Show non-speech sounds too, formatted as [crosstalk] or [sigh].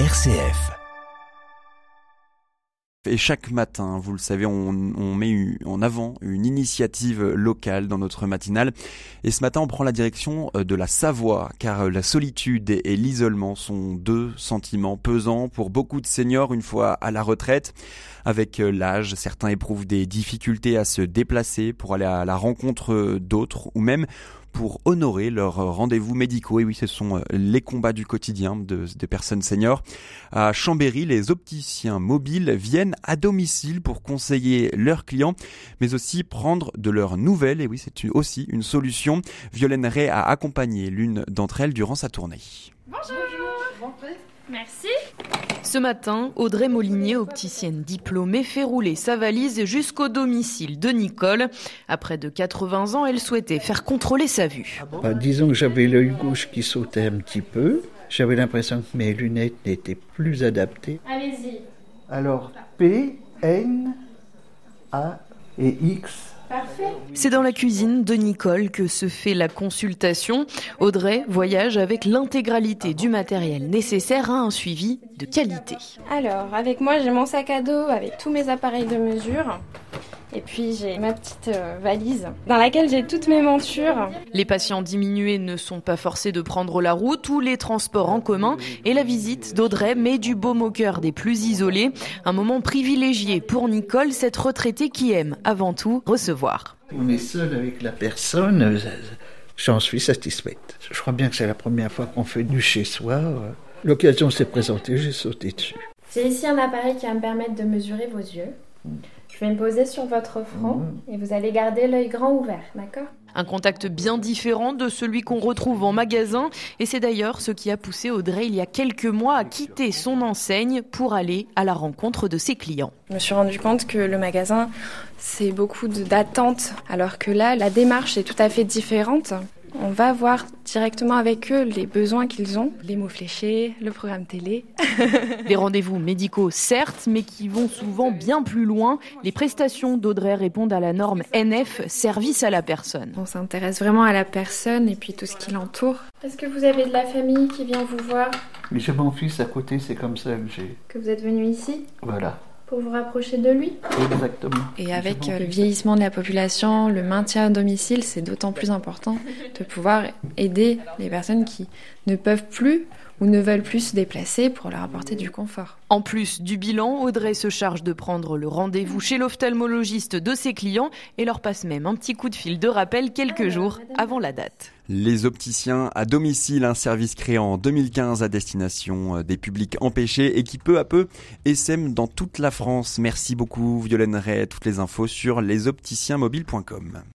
RCF. Et chaque matin, vous le savez, on, on, met en avant une initiative locale dans notre matinale. Et ce matin, on prend la direction euh, de la Savoie, car euh, la solitude et l'isolement sont deux sentiments pesants pour beaucoup de seniors une fois à la retraite. Avec euh, l'âge, certains éprouvent des difficultés à se déplacer pour aller à la rencontre d'autres ou même pour honorer leurs rendez-vous médicaux. Et oui, ce sont les combats du quotidien de, des personnes seniors. À Chambéry, les opticiens mobiles viennent à domicile pour conseiller leurs clients, mais aussi prendre de leurs nouvelles. Et oui, c'est aussi une solution. Violaine Ray a accompagné l'une d'entre elles durant sa tournée. Bonjour. Merci. Ce matin, Audrey Molinier, opticienne diplômée, fait rouler sa valise jusqu'au domicile de Nicole. Après de 80 ans, elle souhaitait faire contrôler sa vue. Bah, disons que j'avais l'œil gauche qui sautait un petit peu. J'avais l'impression que mes lunettes n'étaient plus adaptées. Allez-y. Alors, P, N, A et X. C'est dans la cuisine de Nicole que se fait la consultation. Audrey voyage avec l'intégralité du matériel nécessaire à un suivi de qualité. Alors, avec moi, j'ai mon sac à dos avec tous mes appareils de mesure. Et puis j'ai ma petite euh, valise dans laquelle j'ai toutes mes montures. Les patients diminués ne sont pas forcés de prendre la route ou les transports en commun et la visite d'Audrey met du baume au cœur des plus isolés. Un moment privilégié pour Nicole, cette retraitée qui aime avant tout recevoir. On est seul avec la personne, euh, j'en suis satisfaite. Je crois bien que c'est la première fois qu'on fait du chez soi. L'occasion s'est présentée, j'ai sauté dessus. J'ai ici un appareil qui va me permettre de mesurer vos yeux. Je vais me poser sur votre front mmh. et vous allez garder l'œil grand ouvert, d'accord? Un contact bien différent de celui qu'on retrouve en magasin et c'est d'ailleurs ce qui a poussé Audrey il y a quelques mois à quitter son enseigne pour aller à la rencontre de ses clients. Je me suis rendu compte que le magasin, c'est beaucoup d'attentes alors que là, la démarche est tout à fait différente. On va voir directement avec eux les besoins qu'ils ont, les mots fléchés, le programme télé. [laughs] Des rendez-vous médicaux, certes, mais qui vont souvent bien plus loin. Les prestations d'Audrey répondent à la norme NF, service à la personne. On s'intéresse vraiment à la personne et puis tout ce qui l'entoure. Est-ce que vous avez de la famille qui vient vous voir? J'ai mon fils à côté, c'est comme ça que j'ai. Que vous êtes venu ici? Voilà pour vous rapprocher de lui. Exactement. Et avec euh, le vieillissement de la population, le maintien à domicile, c'est d'autant plus important de pouvoir aider les personnes qui ne peuvent plus ou ne veulent plus se déplacer pour leur apporter du confort. En plus du bilan, Audrey se charge de prendre le rendez-vous chez l'ophtalmologiste de ses clients et leur passe même un petit coup de fil de rappel quelques jours avant la date. Les opticiens à domicile, un service créé en 2015 à destination euh, des publics empêchés et qui peu à peu essaime dans toute la France. Merci beaucoup Violaine Ray, toutes les infos sur lesopticienmobiles.com.